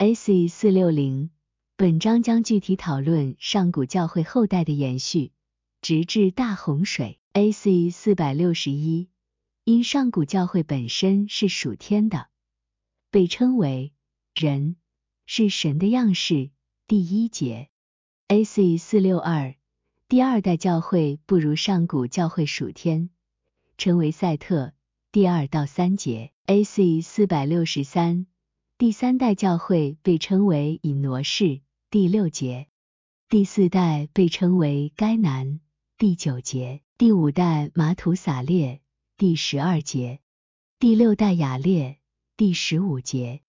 A.C. 四六零，本章将具体讨论上古教会后代的延续，直至大洪水。A.C. 四百六十一，因上古教会本身是属天的，被称为人，是神的样式。第一节。A.C. 四六二，第二代教会不如上古教会属天，称为赛特。第二到三节。A.C. 四百六十三，第三代教会被称为以挪士。第六节。第四代被称为该南。第九节。第五代马土撒列。第十二节。第六代雅列。第十五节。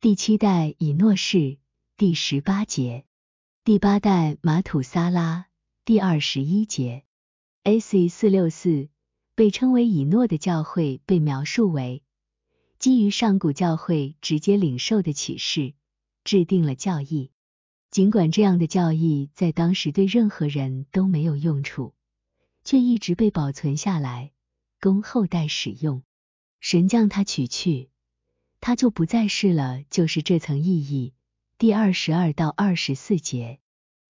第七代以诺士。第十八节。第八代马土撒拉，第二十一节，A.C. 四六四被称为以诺的教会被描述为基于上古教会直接领受的启示，制定了教义。尽管这样的教义在当时对任何人都没有用处，却一直被保存下来，供后代使用。神将它取去，它就不再是了，就是这层意义。第二十二到二十四节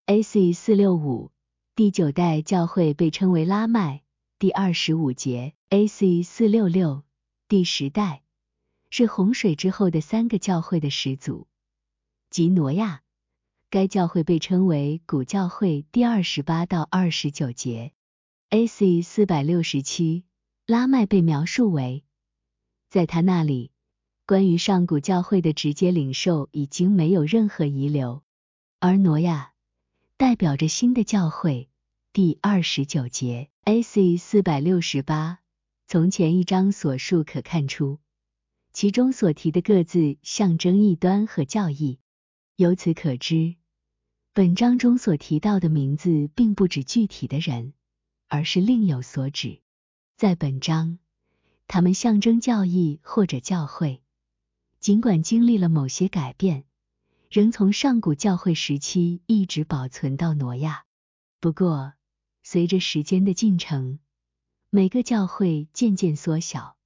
，A.C. 四六五，第九代教会被称为拉麦。第二十五节，A.C. 四六六，第十代是洪水之后的三个教会的始祖，即挪亚。该教会被称为古教会。第二十八到二十九节，A.C. 四百六十七，拉麦被描述为在他那里。关于上古教会的直接领受已经没有任何遗留，而挪亚代表着新的教会。第二十九节，A.C. 四百六十八。从前一章所述可看出，其中所提的各自象征异端和教义。由此可知，本章中所提到的名字并不指具体的人，而是另有所指。在本章，他们象征教义或者教会。尽管经历了某些改变，仍从上古教会时期一直保存到挪亚。不过，随着时间的进程，每个教会渐渐缩小，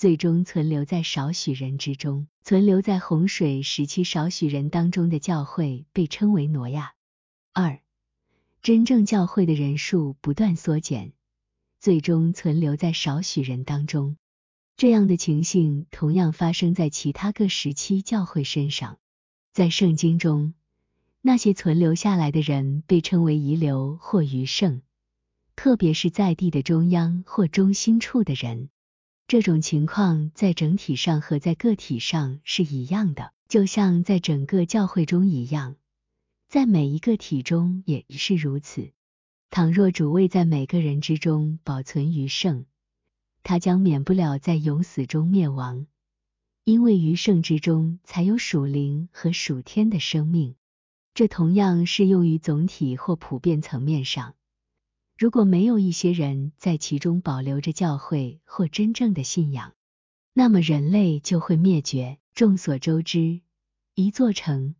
最终存留在少许人之中。存留在洪水时期少许人当中的教会被称为挪亚。二，真正教会的人数不断缩减，最终存留在少许人当中。这样的情形同样发生在其他各时期教会身上。在圣经中，那些存留下来的人被称为遗留或余剩，特别是在地的中央或中心处的人。这种情况在整体上和在个体上是一样的，就像在整个教会中一样，在每一个体中也是如此。倘若主位在每个人之中保存余剩，他将免不了在永死中灭亡，因为余剩之中才有属灵和属天的生命。这同样适用于总体或普遍层面上。如果没有一些人在其中保留着教会或真正的信仰，那么人类就会灭绝。众所周知，一座城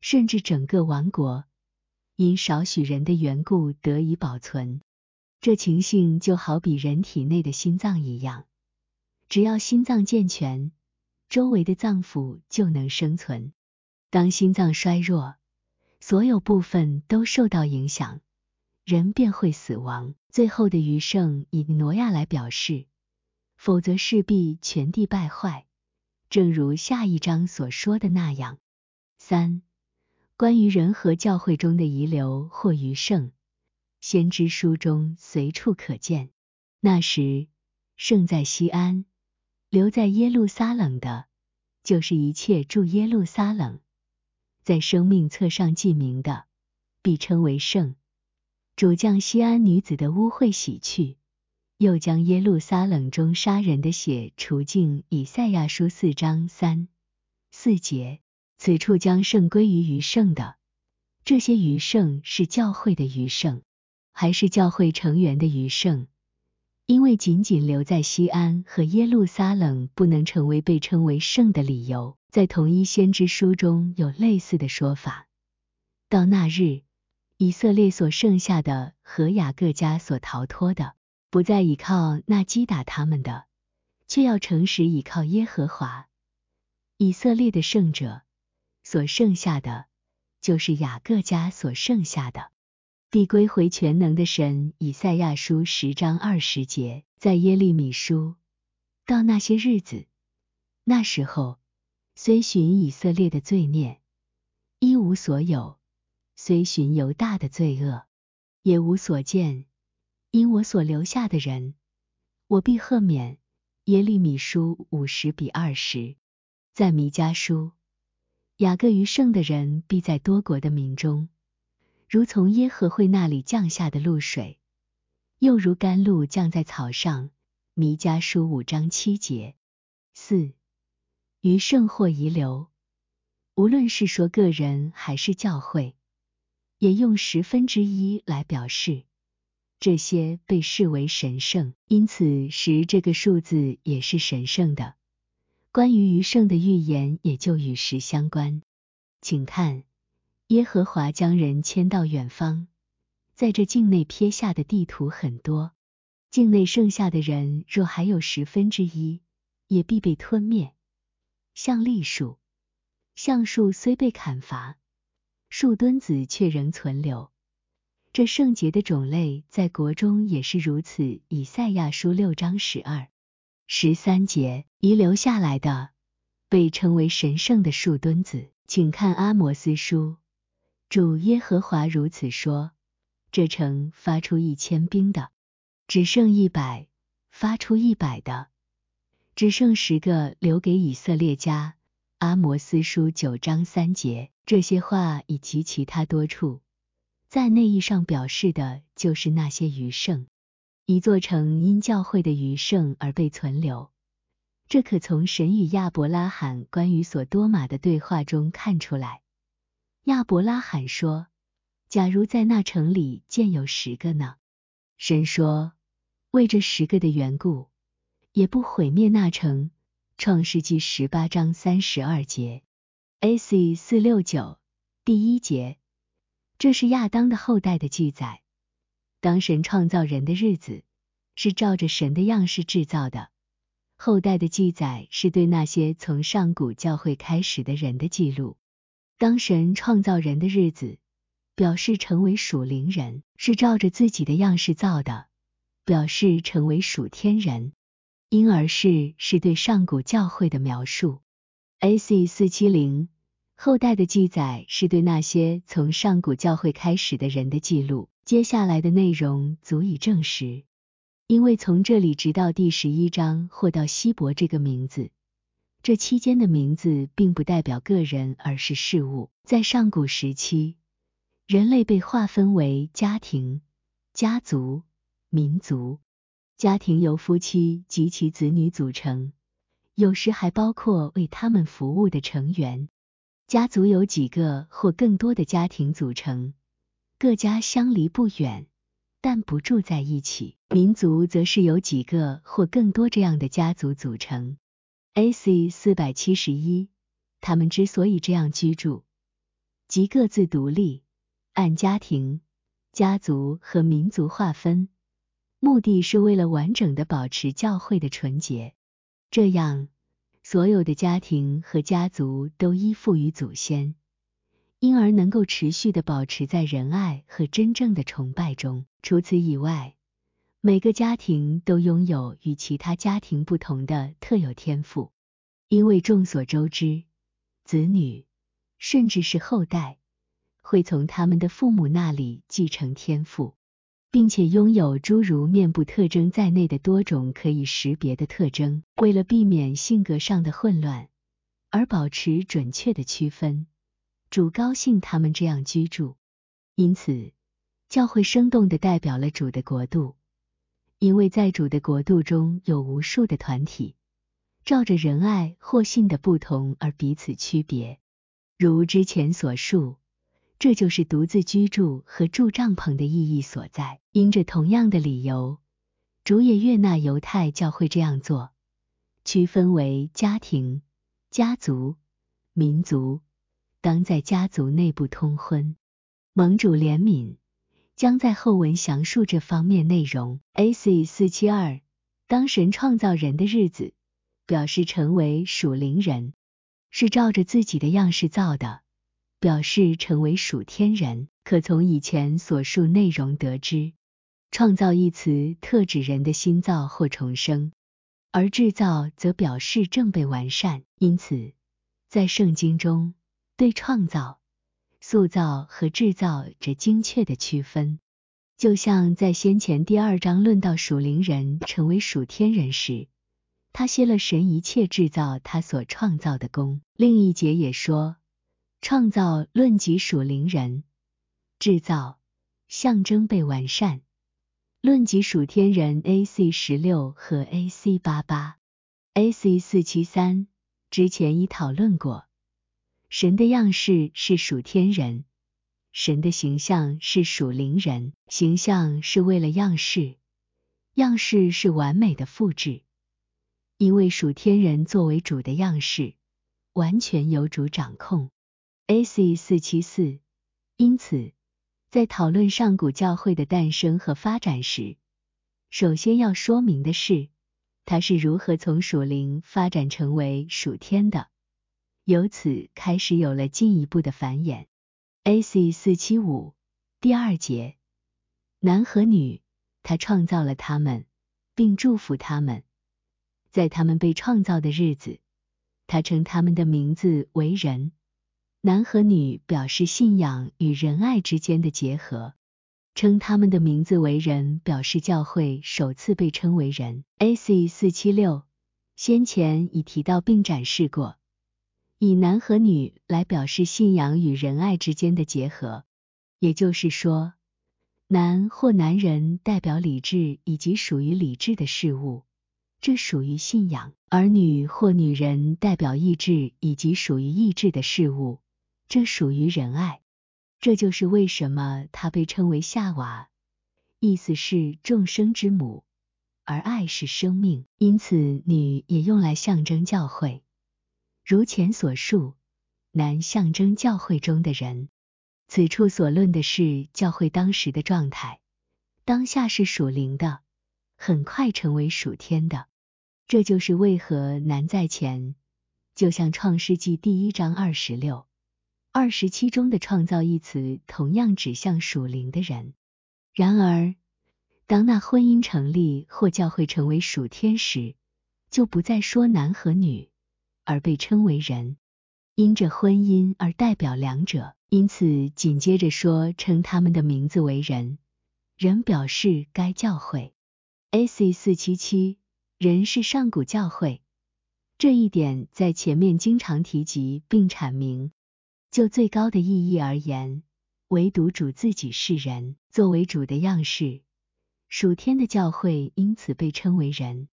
甚至整个王国，因少许人的缘故得以保存。这情形就好比人体内的心脏一样，只要心脏健全，周围的脏腑就能生存。当心脏衰弱，所有部分都受到影响，人便会死亡。最后的余剩以挪亚来表示，否则势必全地败坏，正如下一章所说的那样。三、关于人和教会中的遗留或余剩。先知书中随处可见。那时，圣在西安，留在耶路撒冷的，就是一切住耶路撒冷，在生命册上记名的，必称为圣。主将西安女子的污秽洗去，又将耶路撒冷中杀人的血除净。以赛亚书四章三四节。此处将圣归于余剩的，这些余剩是教会的余剩。还是教会成员的余剩，因为仅仅留在西安和耶路撒冷不能成为被称为圣的理由，在同一先知书中有类似的说法。到那日，以色列所剩下的和雅各家所逃脱的，不再倚靠那击打他们的，却要诚实倚靠耶和华以色列的圣者，所剩下的，就是雅各家所剩下的。必归回全能的神。以赛亚书十章二十节，在耶利米书，到那些日子，那时候，虽寻以色列的罪孽，一无所有；虽寻犹大的罪恶，也无所见。因我所留下的人，我必赦免。耶利米书五十比二十，在弥迦书，雅各余剩的人必在多国的民中。如从耶和会那里降下的露水，又如甘露降在草上。弥迦书五章七节。四余圣或遗留，无论是说个人还是教会，也用十分之一来表示，这些被视为神圣，因此十这个数字也是神圣的。关于余圣的预言也就与十相关，请看。耶和华将人迁到远方，在这境内撇下的地图很多，境内剩下的人若还有十分之一，也必被吞灭。像栗树，橡树虽被砍伐，树墩子却仍存留。这圣洁的种类在国中也是如此。以赛亚书六章十二、十三节遗留下来的，被称为神圣的树墩子。请看阿摩斯书。主耶和华如此说：这城发出一千兵的，只剩一百；发出一百的，只剩十个留给以色列家。阿摩斯书九章三节。这些话以及其他多处，在内意上表示的就是那些余剩。一座城因教会的余剩而被存留，这可从神与亚伯拉罕关于所多玛的对话中看出来。亚伯拉罕说：“假如在那城里建有十个呢？”神说：“为这十个的缘故，也不毁灭那城。”创世纪十八章三十二节。A.C. 四六九第一节，这是亚当的后代的记载。当神创造人的日子，是照着神的样式制造的。后代的记载是对那些从上古教会开始的人的记录。当神创造人的日子，表示成为属灵人，是照着自己的样式造的；表示成为属天人，婴儿式是对上古教会的描述。A.C. 四七零后代的记载是对那些从上古教会开始的人的记录。接下来的内容足以证实，因为从这里直到第十一章或到希伯这个名字。这期间的名字并不代表个人，而是事物。在上古时期，人类被划分为家庭、家族、民族。家庭由夫妻及其子女组成，有时还包括为他们服务的成员。家族由几个或更多的家庭组成，各家相离不远，但不住在一起。民族则是由几个或更多这样的家族组成。A.C. 四百七十一，他们之所以这样居住，即各自独立，按家庭、家族和民族划分，目的是为了完整的保持教会的纯洁。这样，所有的家庭和家族都依附于祖先，因而能够持续的保持在仁爱和真正的崇拜中。除此以外，每个家庭都拥有与其他家庭不同的特有天赋，因为众所周知，子女甚至是后代会从他们的父母那里继承天赋，并且拥有诸如面部特征在内的多种可以识别的特征。为了避免性格上的混乱，而保持准确的区分，主高兴他们这样居住，因此教会生动的代表了主的国度。因为在主的国度中有无数的团体，照着仁爱或信的不同而彼此区别。如之前所述，这就是独自居住和住帐篷的意义所在。因着同样的理由，主也悦纳犹太教会这样做，区分为家庭、家族、民族，当在家族内部通婚。盟主怜悯。将在后文详述这方面内容。A.C. 四七二，当神创造人的日子，表示成为属灵人，是照着自己的样式造的，表示成为属天人。可从以前所述内容得知，创造一词特指人的心造或重生，而制造则表示正被完善。因此，在圣经中对创造、塑造和制造这精确的区分，就像在先前第二章论到属灵人成为属天人时，他歇了神一切制造他所创造的功。另一节也说，创造论及属灵人。制造象征被完善。论及属天人 AC 十六和 AC 八八，AC 四七三之前已讨论过。神的样式是属天人，神的形象是属灵人。形象是为了样式，样式是完美的复制。因为属天人作为主的样式，完全由主掌控。AC 四七四，因此。在讨论上古教会的诞生和发展时，首先要说明的是，它是如何从属灵发展成为属天的，由此开始有了进一步的繁衍。A.C. 四七五第二节，男和女，他创造了他们，并祝福他们，在他们被创造的日子，他称他们的名字为人。男和女表示信仰与仁爱之间的结合，称他们的名字为人，表示教会首次被称为人。A.C. 四七六先前已提到并展示过，以男和女来表示信仰与仁爱之间的结合，也就是说，男或男人代表理智以及属于理智的事物，这属于信仰；而女或女人代表意志以及属于意志的事物。这属于仁爱，这就是为什么它被称为夏娃，意思是众生之母，而爱是生命，因此女也用来象征教会。如前所述，男象征教会中的人。此处所论的是教会当时的状态，当下是属灵的，很快成为属天的。这就是为何男在前，就像创世纪第一章二十六。二十七中的“创造”一词同样指向属灵的人。然而，当那婚姻成立或教会成为属天时，就不再说男和女，而被称为人，因着婚姻而代表两者。因此，紧接着说称他们的名字为人，人表示该教会。A.C. 四七七，人是上古教会，这一点在前面经常提及并阐明。就最高的意义而言，唯独主自己是人，作为主的样式，属天的教会因此被称为人。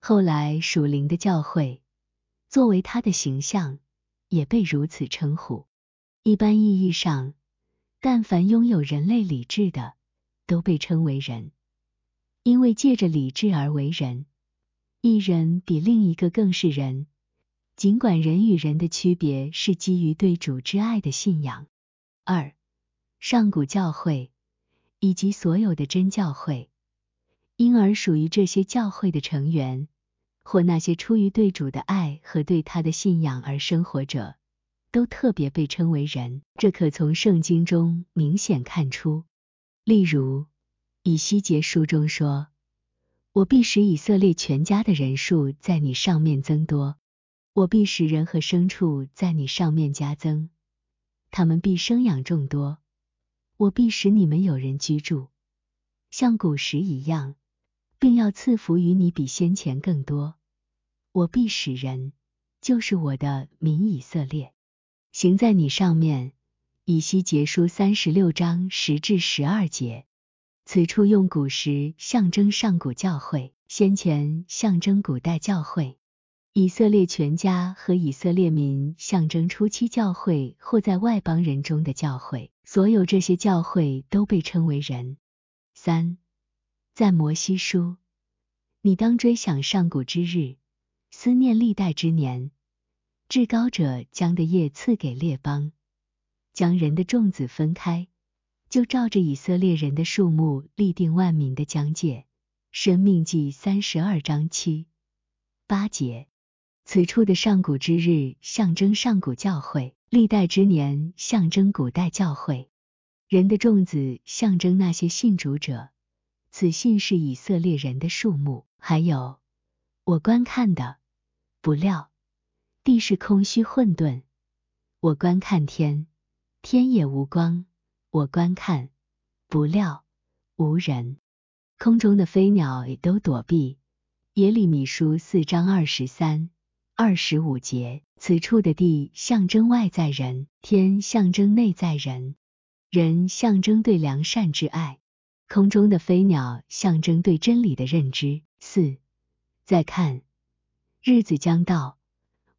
后来属灵的教会，作为他的形象，也被如此称呼。一般意义上，但凡拥有人类理智的，都被称为人，因为借着理智而为人，一人比另一个更是人。尽管人与人的区别是基于对主之爱的信仰。二、上古教会以及所有的真教会，因而属于这些教会的成员，或那些出于对主的爱和对他的信仰而生活者，都特别被称为人。这可从圣经中明显看出。例如，以西结书中说：“我必使以色列全家的人数在你上面增多。”我必使人和牲畜在你上面加增，他们必生养众多。我必使你们有人居住，像古时一样，并要赐福于你比先前更多。我必使人，就是我的民以色列，行在你上面。以西结书三十六章十至十二节，此处用古时象征上古教会，先前象征古代教会。以色列全家和以色列民象征初期教会或在外邦人中的教会，所有这些教会都被称为人。三，在摩西书，你当追想上古之日，思念历代之年。至高者将的业赐给列邦，将人的众子分开，就照着以色列人的数目立定万民的疆界。生命记三十二章七八节。此处的上古之日象征上古教会，历代之年象征古代教会，人的种子象征那些信主者，此信是以色列人的数目。还有我观看的，不料地是空虚混沌；我观看天，天也无光；我观看，不料无人。空中的飞鸟也都躲避。耶利米书四章二十三。二十五节，此处的地象征外在人，天象征内在人，人象征对良善之爱，空中的飞鸟象征对真理的认知。四，再看，日子将到，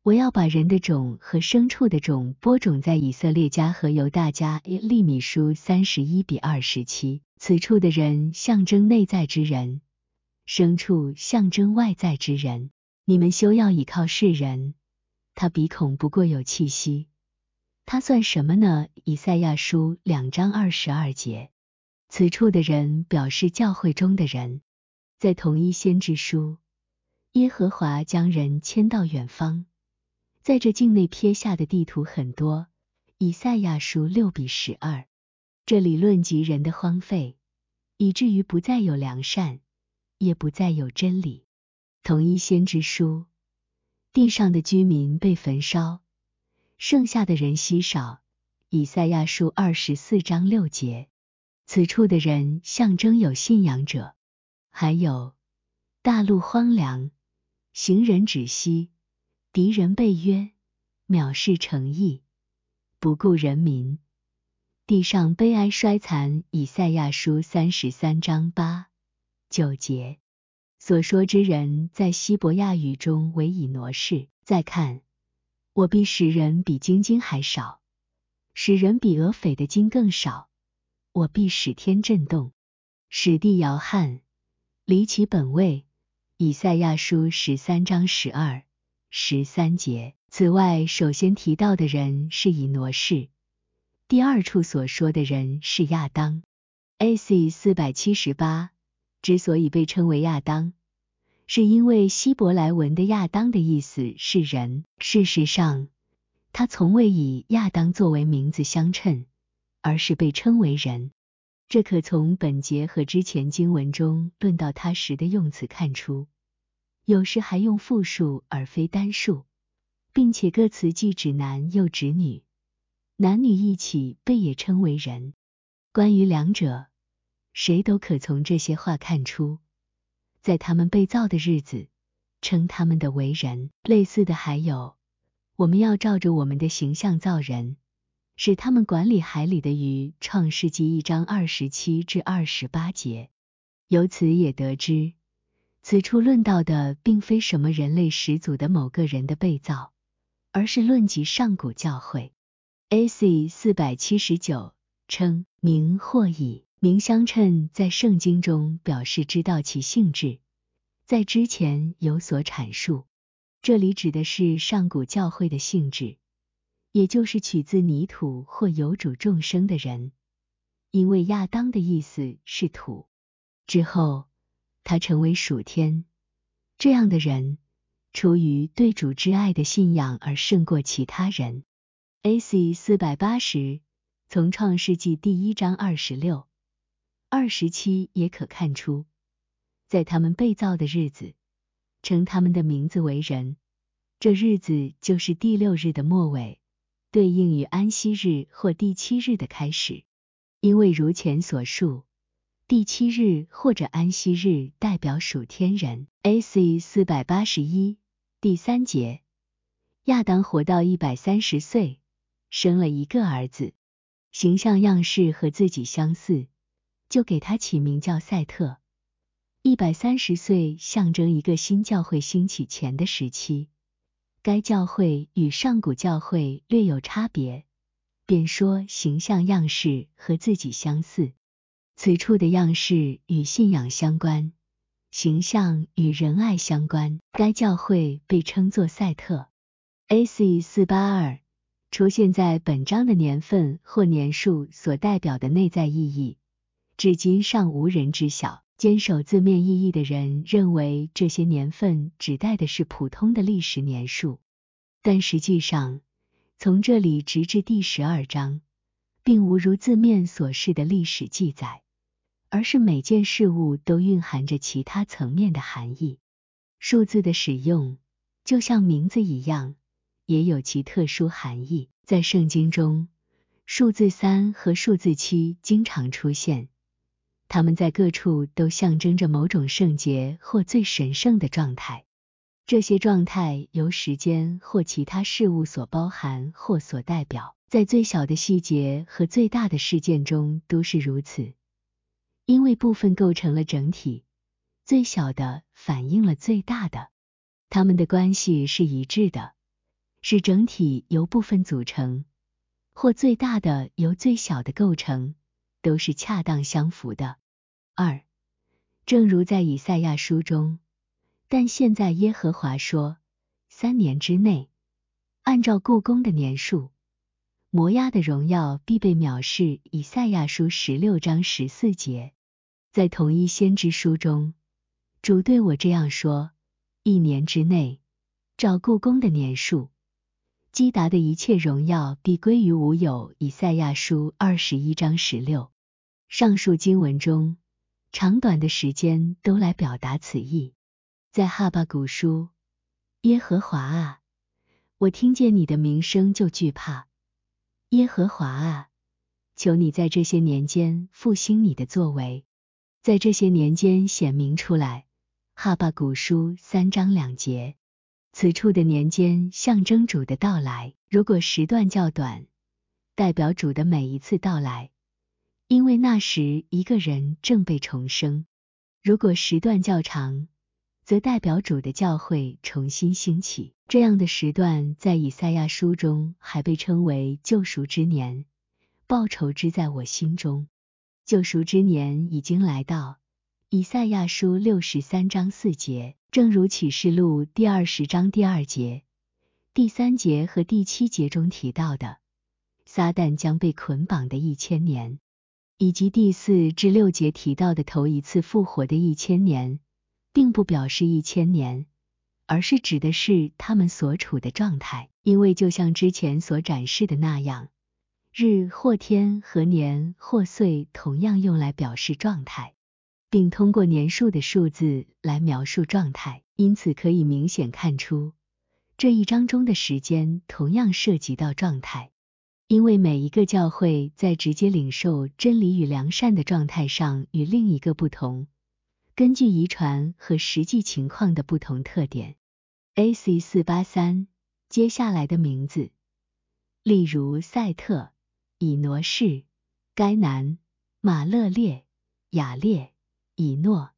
我要把人的种和牲畜的种播种在以色列家和犹大家。利米书三十一比二十七，此处的人象征内在之人，牲畜象征外在之人。你们休要倚靠世人，他鼻孔不过有气息，他算什么呢？以赛亚书两章二十二节，此处的人表示教会中的人，在同一先知书，耶和华将人迁到远方，在这境内撇下的地图很多。以赛亚书六比十二，这里论及人的荒废，以至于不再有良善，也不再有真理。同一先知书，地上的居民被焚烧，剩下的人稀少。以赛亚书二十四章六节，此处的人象征有信仰者。还有大陆荒凉，行人止息，敌人被约，藐视诚意，不顾人民，地上悲哀衰残。以赛亚书三十三章八九节。所说之人，在希伯亚语中为以挪士。再看，我必使人比金金还少，使人比俄斐的金更少。我必使天震动，使地摇撼，离其本位。以赛亚书十三章十二、十三节。此外，首先提到的人是以挪士，第二处所说的人是亚当。A.C. 四百七十八之所以被称为亚当。是因为希伯来文的亚当的意思是人。事实上，他从未以亚当作为名字相称，而是被称为人。这可从本节和之前经文中论到他时的用词看出。有时还用复数而非单数，并且各词既指男又指女，男女一起被也称为人。关于两者，谁都可从这些话看出。在他们被造的日子，称他们的为人。类似的还有，我们要照着我们的形象造人，使他们管理海里的鱼。创世纪一章二十七至二十八节。由此也得知，此处论到的并非什么人类始祖的某个人的被造，而是论及上古教会。A.C. 四百七十九称名或以。名相称在圣经中表示知道其性质，在之前有所阐述。这里指的是上古教会的性质，也就是取自泥土或有主众生的人。因为亚当的意思是土，之后他成为属天这样的人，出于对主之爱的信仰而胜过其他人。A.C. 四百八十，从创世纪第一章二十六。二十七也可看出，在他们被造的日子，称他们的名字为人。这日子就是第六日的末尾，对应于安息日或第七日的开始。因为如前所述，第七日或者安息日代表属天人。A.C. 四百八十一第三节，亚当活到一百三十岁，生了一个儿子，形象样式和自己相似。就给他起名叫赛特。一百三十岁象征一个新教会兴起前的时期，该教会与上古教会略有差别，便说形象样式和自己相似。此处的样式与信仰相关，形象与仁爱相关。该教会被称作赛特。A.C. 四八二出现在本章的年份或年数所代表的内在意义。至今尚无人知晓。坚守字面意义的人认为这些年份指代的是普通的历史年数，但实际上，从这里直至第十二章，并无如字面所示的历史记载，而是每件事物都蕴含着其他层面的含义。数字的使用，就像名字一样，也有其特殊含义。在圣经中，数字三和数字七经常出现，它们在各处都象征着某种圣洁或最神圣的状态。这些状态由时间或其他事物所包含或所代表，在最小的细节和最大的事件中都是如此。因为部分构成了整体，最小的反映了最大的，它们的关系是一致的，是整体由部分组成，或最大的由最小的构成，都是恰当相符的。二，正如在以赛亚书中。但现在耶和华说，三年之内，按照故宫的年数，摩押的荣耀必被藐视。以赛亚书十六章十四节，在同一先知书中，主对我这样说：一年之内，照故宫的年数，基达的一切荣耀必归于无有。以赛亚书二十一章十六，上述经文中，长短的时间都来表达此意。在哈巴古书，耶和华啊，我听见你的名声就惧怕。耶和华啊，求你在这些年间复兴你的作为，在这些年间显明出来。哈巴古书三章两节，此处的年间象征主的到来。如果时段较短，代表主的每一次到来，因为那时一个人正被重生；如果时段较长，则代表主的教会重新兴起，这样的时段在以赛亚书中还被称为救赎之年。报仇之在我心中，救赎之年已经来到。以赛亚书六十三章四节，正如启示录第二十章第二节、第三节和第七节中提到的，撒旦将被捆绑的一千年，以及第四至六节提到的头一次复活的一千年。并不表示一千年，而是指的是他们所处的状态。因为就像之前所展示的那样，日或天和年或岁同样用来表示状态，并通过年数的数字来描述状态。因此可以明显看出，这一章中的时间同样涉及到状态。因为每一个教会在直接领受真理与良善的状态上与另一个不同。根据遗传和实际情况的不同特点，AC 四八三接下来的名字，例如赛特、以挪士、该南、马勒列、雅列、以诺、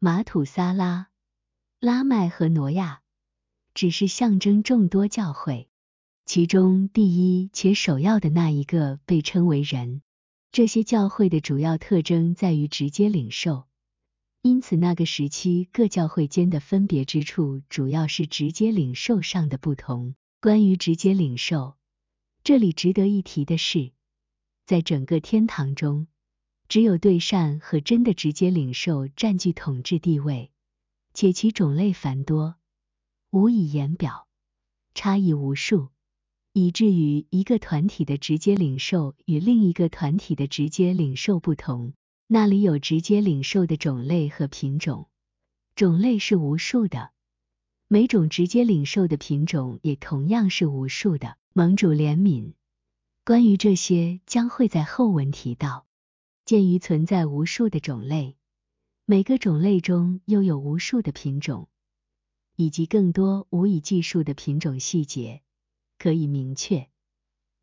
马土撒拉、拉麦和挪亚，只是象征众多教会，其中第一且首要的那一个被称为人。这些教会的主要特征在于直接领受。因此，那个时期各教会间的分别之处，主要是直接领受上的不同。关于直接领受，这里值得一提的是，在整个天堂中，只有对善和真的直接领受占据统治地位，且其种类繁多，无以言表，差异无数，以至于一个团体的直接领受与另一个团体的直接领受不同。那里有直接领受的种类和品种，种类是无数的，每种直接领受的品种也同样是无数的。盟主怜悯，关于这些将会在后文提到。鉴于存在无数的种类，每个种类中又有无数的品种，以及更多无以计数的品种细节，可以明确。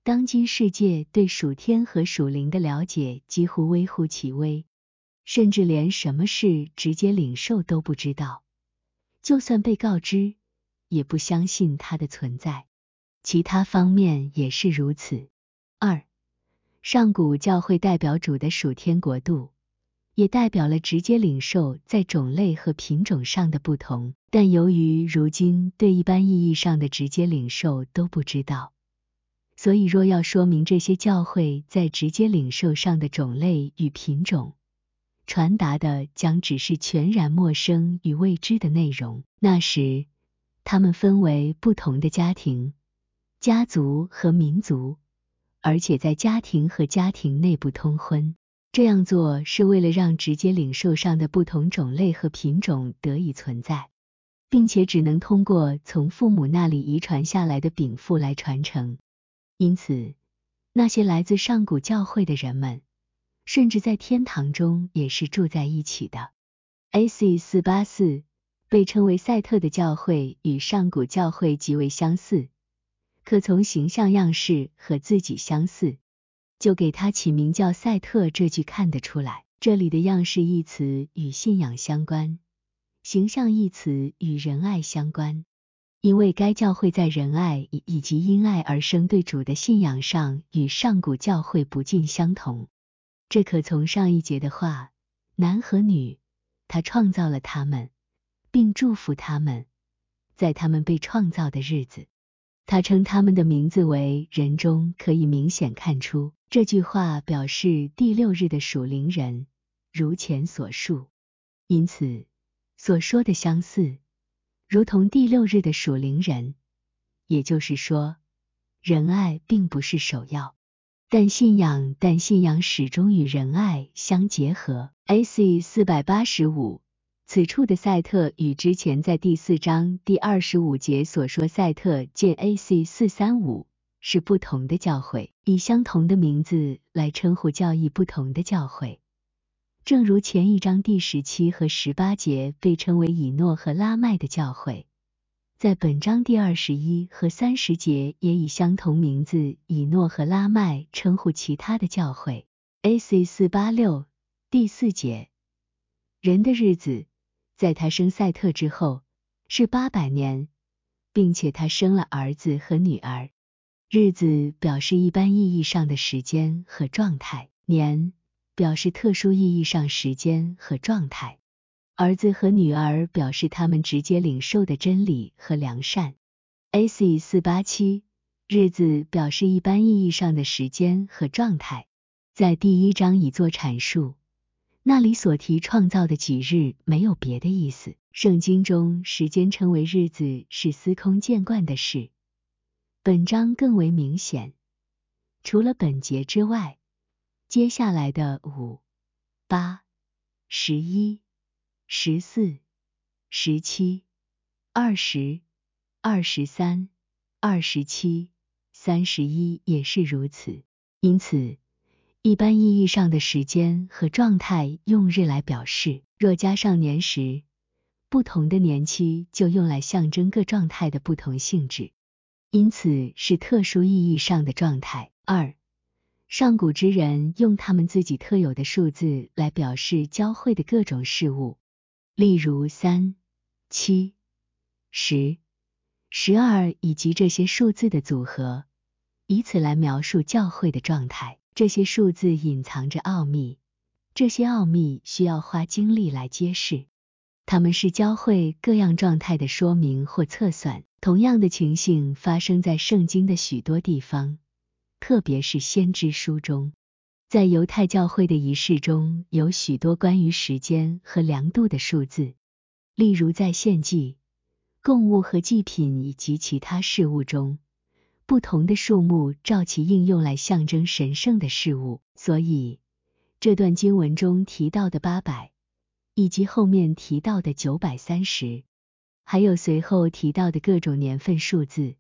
当今世界对属天和属灵的了解几乎微乎其微，甚至连什么是直接领受都不知道。就算被告知，也不相信它的存在。其他方面也是如此。二，上古教会代表主的属天国度，也代表了直接领受在种类和品种上的不同。但由于如今对一般意义上的直接领受都不知道。所以，若要说明这些教会在直接领受上的种类与品种，传达的将只是全然陌生与未知的内容。那时，他们分为不同的家庭、家族和民族，而且在家庭和家庭内部通婚。这样做是为了让直接领受上的不同种类和品种得以存在，并且只能通过从父母那里遗传下来的禀赋来传承。因此，那些来自上古教会的人们，甚至在天堂中也是住在一起的。A.C. 四八四被称为赛特的教会与上古教会极为相似，可从形象样式和自己相似。就给他起名叫赛特，这句看得出来。这里的样式一词与信仰相关，形象一词与仁爱相关，因为该教会在仁爱以及因爱而生对主的信仰上与上古教会不尽相同。这可从上一节的话，男和女，他创造了他们，并祝福他们，在他们被创造的日子。他称他们的名字为人中，可以明显看出这句话表示第六日的属灵人，如前所述。因此所说的相似，如同第六日的属灵人，也就是说，仁爱并不是首要，但信仰，但信仰始终与仁爱相结合。A.C. 四百八十五。此处的赛特与之前在第四章第二十五节所说赛特见 A.C. 四三五是不同的教会，以相同的名字来称呼教义不同的教会，正如前一章第十七和十八节被称为以诺和拉麦的教会，在本章第二十一和三十节也以相同名字以诺和拉麦称呼其他的教会。A.C. 四八六第四节人的日子。在他生赛特之后是八百年，并且他生了儿子和女儿。日子表示一般意义上的时间和状态，年表示特殊意义上时间和状态。儿子和女儿表示他们直接领受的真理和良善。A.C. 四八七日子表示一般意义上的时间和状态，在第一章已做阐述。那里所提创造的几日没有别的意思。圣经中时间称为日子是司空见惯的事，本章更为明显。除了本节之外，接下来的五、八、十一、十四、十七、二十、二十三、二十七、三十一也是如此。因此。一般意义上的时间和状态用日来表示，若加上年时，不同的年期就用来象征各状态的不同性质，因此是特殊意义上的状态。二，上古之人用他们自己特有的数字来表示交汇的各种事物，例如三、七、十、十二以及这些数字的组合，以此来描述教会的状态。这些数字隐藏着奥秘，这些奥秘需要花精力来揭示。它们是教会各样状态的说明或测算。同样的情形发生在圣经的许多地方，特别是先知书中。在犹太教会的仪式中有许多关于时间和量度的数字，例如在献祭、供物和祭品以及其他事物中。不同的数目照其应用来象征神圣的事物，所以这段经文中提到的八百，以及后面提到的九百三十，还有随后提到的各种年份数字，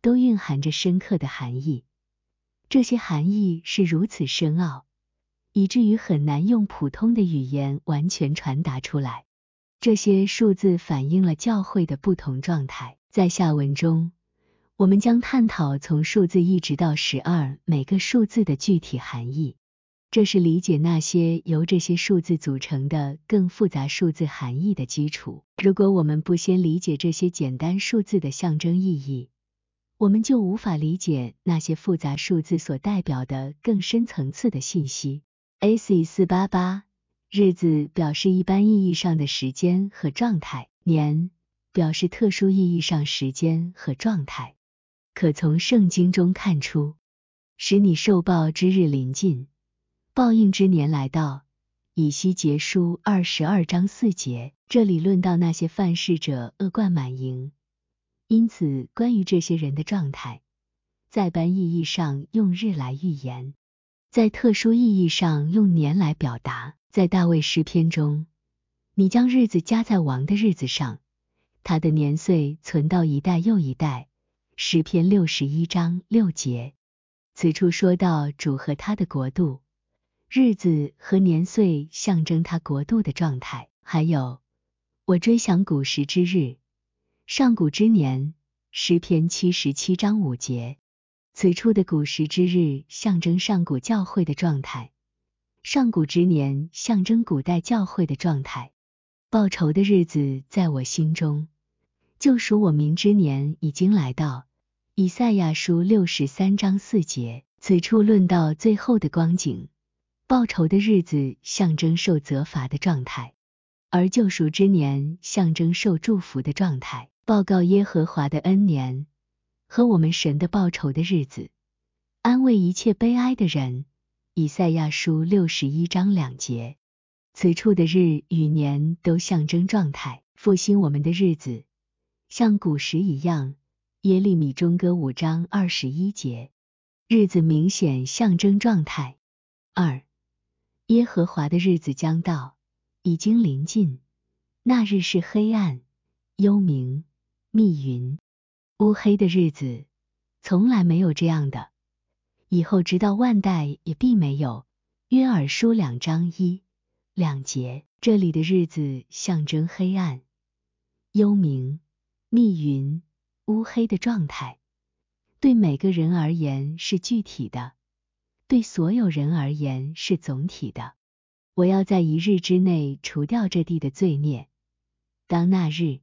都蕴含着深刻的含义。这些含义是如此深奥，以至于很难用普通的语言完全传达出来。这些数字反映了教会的不同状态，在下文中。我们将探讨从数字一直到十二每个数字的具体含义，这是理解那些由这些数字组成的更复杂数字含义的基础。如果我们不先理解这些简单数字的象征意义，我们就无法理解那些复杂数字所代表的更深层次的信息。A.C. 四八八日子表示一般意义上的时间和状态，年表示特殊意义上时间和状态。可从圣经中看出，使你受报之日临近，报应之年来到，以西结书二十二章四节，这里论到那些犯事者恶贯满盈，因此关于这些人的状态，在般意义上用日来预言，在特殊意义上用年来表达。在大卫诗篇中，你将日子加在王的日子上，他的年岁存到一代又一代。诗篇六十一章六节，此处说到主和他的国度。日子和年岁象征他国度的状态，还有我追想古时之日，上古之年。诗篇七十七章五节，此处的古时之日象征上古教会的状态，上古之年象征古代教会的状态。报仇的日子在我心中，救赎我民之年已经来到。以赛亚书六十三章四节，此处论到最后的光景。报仇的日子象征受责罚的状态，而救赎之年象征受祝福的状态。报告耶和华的恩年和我们神的报仇的日子，安慰一切悲哀的人。以赛亚书六十一章两节，此处的日与年都象征状态，复兴我们的日子，像古时一样。耶利米中歌五章二十一节，日子明显象征状态。二。耶和华的日子将到，已经临近。那日是黑暗、幽冥、密云、乌黑的日子，从来没有这样的，以后直到万代也必没有。约珥书两章一两节，这里的日子象征黑暗、幽冥、密云、乌黑的状态，对每个人而言是具体的。对所有人而言是总体的。我要在一日之内除掉这地的罪孽。当那日，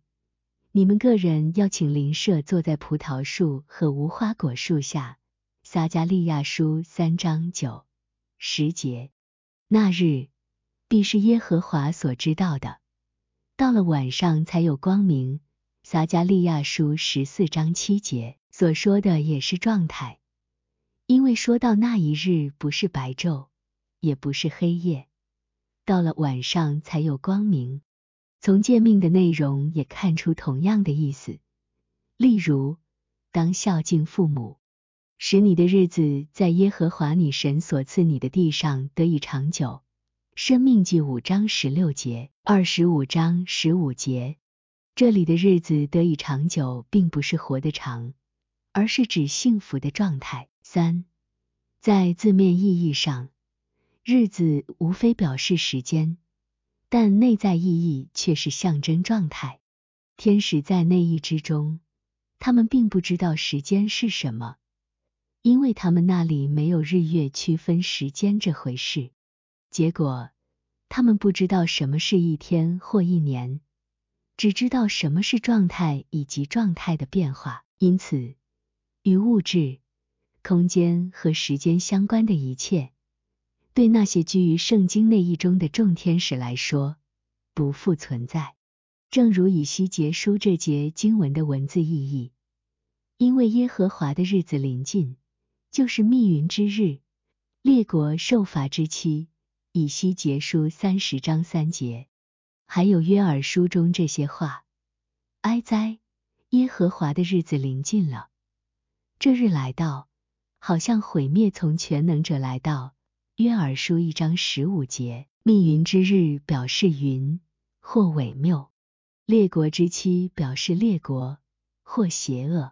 你们个人要请邻舍坐在葡萄树和无花果树下。撒加利亚书三章九十节。那日必是耶和华所知道的。到了晚上才有光明。撒加利亚书十四章七节所说的也是状态。因为说到那一日不是白昼，也不是黑夜，到了晚上才有光明。从诫命的内容也看出同样的意思。例如，当孝敬父母，使你的日子在耶和华你神所赐你的地上得以长久。生命记五章十六节，二十五章十五节。这里的日子得以长久，并不是活得长，而是指幸福的状态。三，在字面意义上，日子无非表示时间，但内在意义却是象征状态。天使在内意之中，他们并不知道时间是什么，因为他们那里没有日月区分时间这回事。结果，他们不知道什么是一天或一年，只知道什么是状态以及状态的变化。因此，与物质。空间和时间相关的一切，对那些居于圣经内义中的众天使来说，不复存在。正如以西结书这节经文的文字意义，因为耶和华的日子临近，就是密云之日，列国受罚之期。以西结书三十章三节，还有约珥书中这些话：哀哉，耶和华的日子临近了，这日来到。好像毁灭从全能者来到。约珥书一章十五节，密云之日表示云或伪谬，列国之期表示列国或邪恶。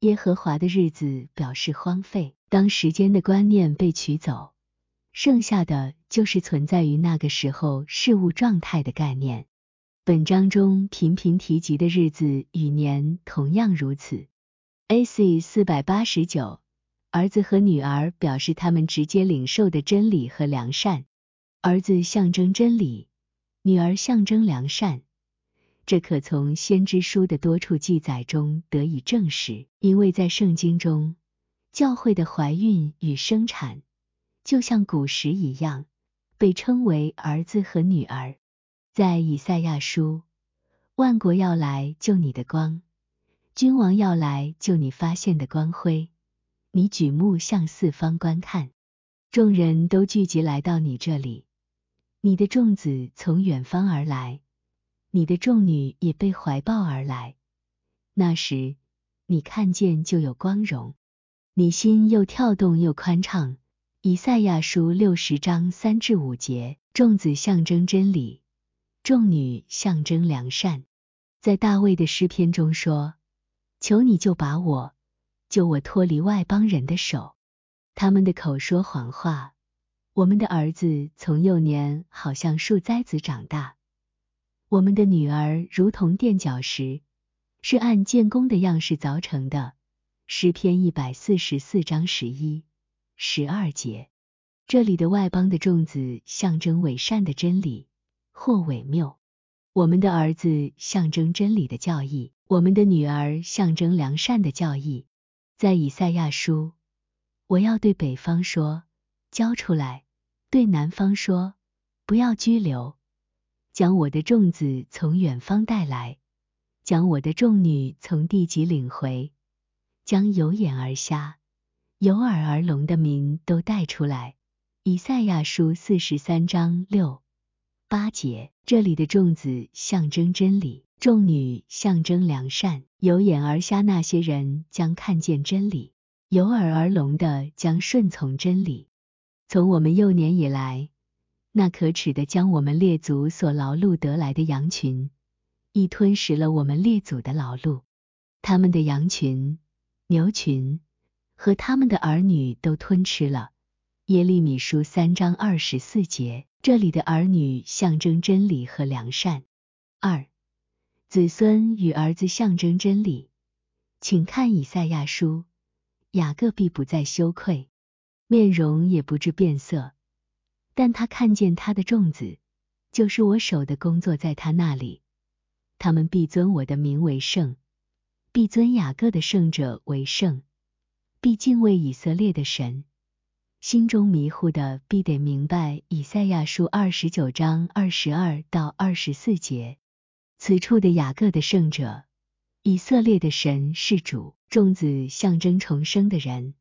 耶和华的日子表示荒废。当时间的观念被取走，剩下的就是存在于那个时候事物状态的概念。本章中频频提及的日子与年同样如此。A.C. 四百八十九。儿子和女儿表示他们直接领受的真理和良善，儿子象征真理，女儿象征良善。这可从先知书的多处记载中得以证实，因为在圣经中，教会的怀孕与生产就像古时一样，被称为儿子和女儿。在以赛亚书，万国要来救你的光，君王要来救你发现的光辉。你举目向四方观看，众人都聚集来到你这里，你的众子从远方而来，你的众女也被怀抱而来。那时，你看见就有光荣，你心又跳动又宽敞。以赛亚书六十章三至五节，众子象征真理，众女象征良善。在大卫的诗篇中说：“求你就把我救我脱离外邦人的手，他们的口说谎话。我们的儿子从幼年好像树栽子长大，我们的女儿如同垫脚石，是按建功的样式凿成的。”诗篇一百四十四章十一。十二节，这里的外邦的众子象征伪善的真理或伪谬，我们的儿子象征真理的教义，我们的女儿象征良善的教义。在以赛亚书，我要对北方说，交出来；对南方说，不要拘留。将我的众子从远方带来，将我的众女从地极领回，将有眼而瞎。有耳而聋的民都带出来。以赛亚书四十三章六八节，这里的众子象征真理，众女象征良善。有眼而瞎那些人将看见真理，有耳而聋的将顺从真理。从我们幼年以来，那可耻的将我们列祖所劳碌得来的羊群，已吞食了我们列祖的劳碌。他们的羊群、牛群。和他们的儿女都吞吃了。耶利米书三章二十四节，这里的儿女象征真理和良善。二，子孙与儿子象征真理。请看以赛亚书，雅各必不再羞愧，面容也不致变色。但他看见他的众子，就是我手的工作，在他那里，他们必尊我的名为圣，必尊雅各的圣者为圣。必敬畏以色列的神，心中迷糊的必得明白以赛亚书二十九章二十二到二十四节。此处的雅各的圣者，以色列的神是主，众子象征重生的人，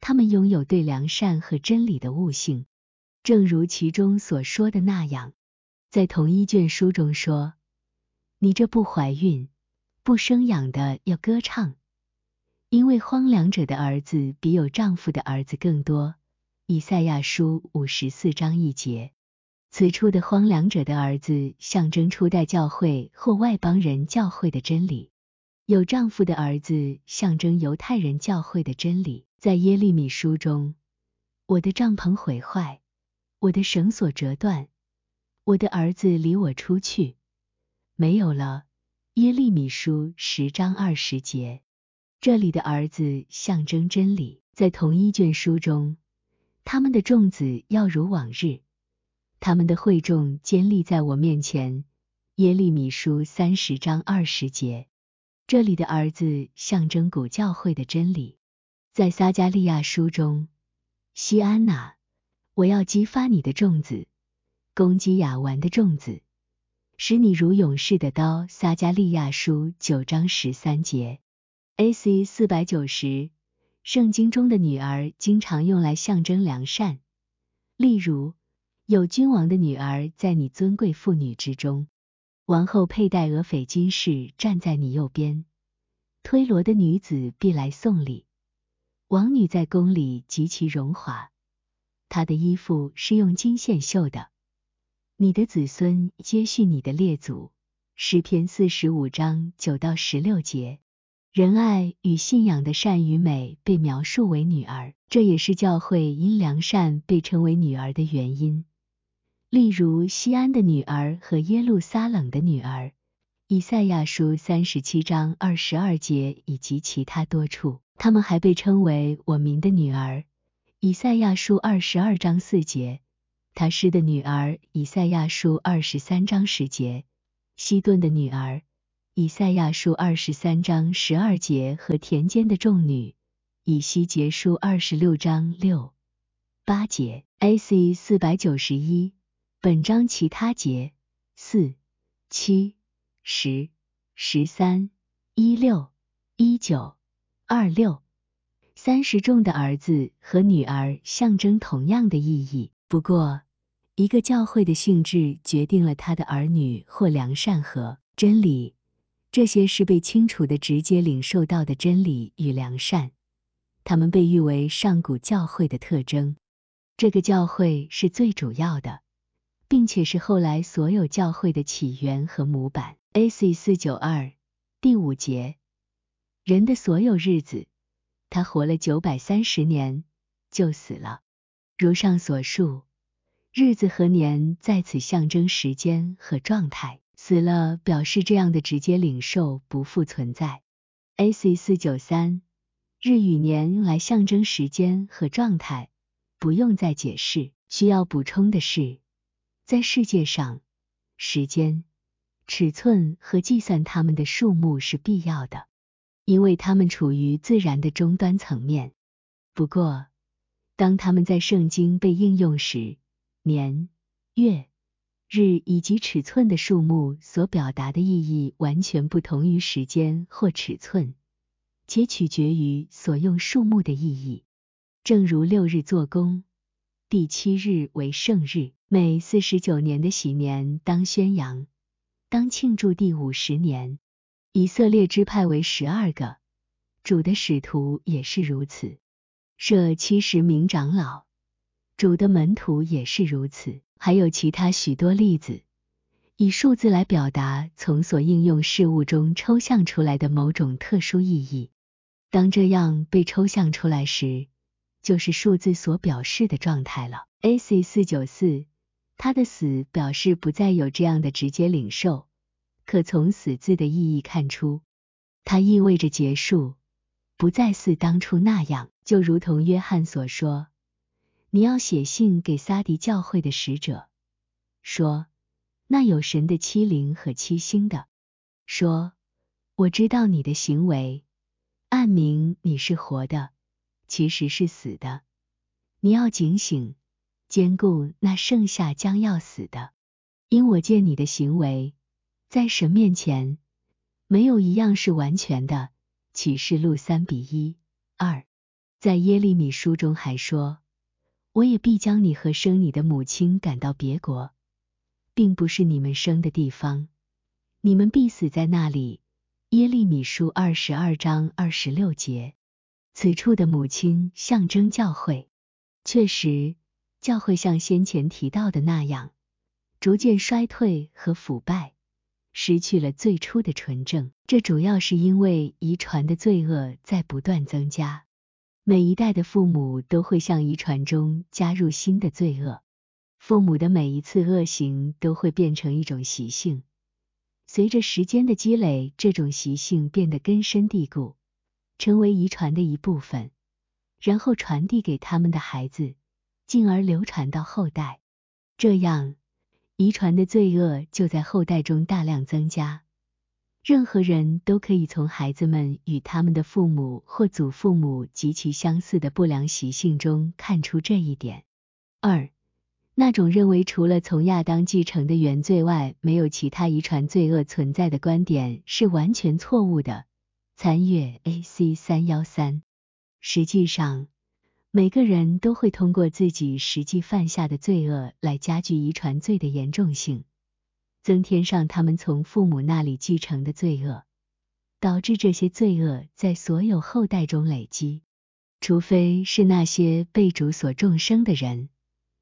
他们拥有对良善和真理的悟性，正如其中所说的那样，在同一卷书中说：“你这不怀孕、不生养的要歌唱。”因为荒凉者的儿子比有丈夫的儿子更多。以赛亚书五十四章一节，此处的荒凉者的儿子象征初代教会或外邦人教会的真理，有丈夫的儿子象征犹太人教会的真理。在耶利米书中，我的帐篷毁坏，我的绳索折断，我的儿子离我出去，没有了。耶利米书十章二十节。这里的儿子象征真理，在同一卷书中，他们的众子要如往日，他们的会众坚立在我面前。耶利米书三十章二十节，这里的儿子象征古教会的真理。在撒加利亚书中，西安娜，我要激发你的众子，攻击亚完的众子，使你如勇士的刀。撒加利亚书九章十三节。A.C. 四百九十，圣经中的女儿经常用来象征良善，例如有君王的女儿在你尊贵妇女之中，王后佩戴俄斐金饰站在你右边，推罗的女子必来送礼，王女在宫里极其荣华，她的衣服是用金线绣的，你的子孙接续你的列祖。诗篇四十五章九到十六节。仁爱与信仰的善与美被描述为女儿，这也是教会因良善被称为女儿的原因。例如西安的女儿和耶路撒冷的女儿，以赛亚书三十七章二十二节以及其他多处，他们还被称为我民的女儿。以赛亚书二十二章四节，他诗的女儿。以赛亚书二十三章十节，西顿的女儿。以赛亚书二十三章十二节和田间的众女，以西结书二十六章六八节。A.C. 四百九十一，本章其他节四七十十三一六一九二六三十众的儿子和女儿象征同样的意义。不过，一个教会的性质决定了他的儿女或良善和真理，这些是被清楚的直接领受到的真理与良善，他们被誉为上古教会的特征。这个教会是最主要的，并且是后来所有教会的起源和模板。A.C. 四九二第五节，人的所有日子，他活了九百三十年就死了。如上所述。日子和年在此象征时间和状态，死了表示这样的直接领受不复存在。A.C. 四九三日与年来象征时间和状态，不用再解释。需要补充的是，在世界上，时间、尺寸和计算它们的数目是必要的，因为它们处于自然的终端层面。不过，当它们在圣经被应用时，年、月、日以及尺寸的数目所表达的意义完全不同于时间或尺寸，且取决于所用数目的意义。正如六日做工，第七日为圣日，每四十九年的喜年当宣扬，当庆祝第五十年。以色列支派为十二个，主的使徒也是如此，设七十名长老。主的门徒也是如此，还有其他许多例子，以数字来表达从所应用事物中抽象出来的某种特殊意义。当这样被抽象出来时，就是数字所表示的状态了。A.C. 四九四，他的死表示不再有这样的直接领受，可从“死”字的意义看出，它意味着结束，不再似当初那样，就如同约翰所说。你要写信给撒迪教会的使者，说那有神的欺凌和欺星的，说我知道你的行为，暗明你是活的，其实是死的。你要警醒，兼顾那剩下将要死的，因我见你的行为，在神面前没有一样是完全的。启示录三比一二，在耶利米书中还说。我也必将你和生你的母亲赶到别国，并不是你们生的地方，你们必死在那里。耶利米书二十二章二十六节。此处的母亲象征教会，确实，教会像先前提到的那样，逐渐衰退和腐败，失去了最初的纯正。这主要是因为遗传的罪恶在不断增加。每一代的父母都会向遗传中加入新的罪恶，父母的每一次恶行都会变成一种习性。随着时间的积累，这种习性变得根深蒂固，成为遗传的一部分，然后传递给他们的孩子，进而流传到后代。这样，遗传的罪恶就在后代中大量增加。任何人都可以从孩子们与他们的父母或祖父母极其相似的不良习性中看出这一点。二，那种认为除了从亚当继承的原罪外没有其他遗传罪恶存在的观点是完全错误的。参阅 A.C. 三幺三。实际上，每个人都会通过自己实际犯下的罪恶来加剧遗传罪的严重性。增添上他们从父母那里继承的罪恶，导致这些罪恶在所有后代中累积。除非是那些被主所重生的人，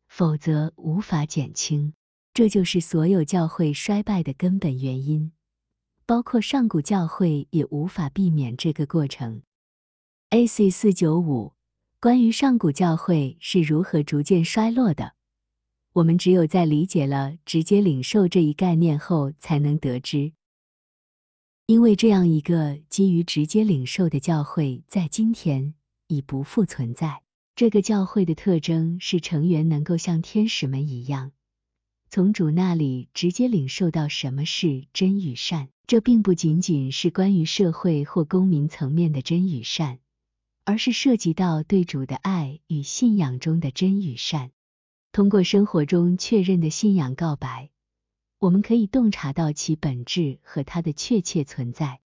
否则无法减轻。这就是所有教会衰败的根本原因，包括上古教会也无法避免这个过程。A.C. 四九五，关于上古教会是如何逐渐衰落的。我们只有在理解了直接领受这一概念后，才能得知，因为这样一个基于直接领受的教会，在今天已不复存在。这个教会的特征是成员能够像天使们一样，从主那里直接领受到什么是真与善。这并不仅仅是关于社会或公民层面的真与善，而是涉及到对主的爱与信仰中的真与善。通过生活中确认的信仰告白，我们可以洞察到其本质和它的确切存在。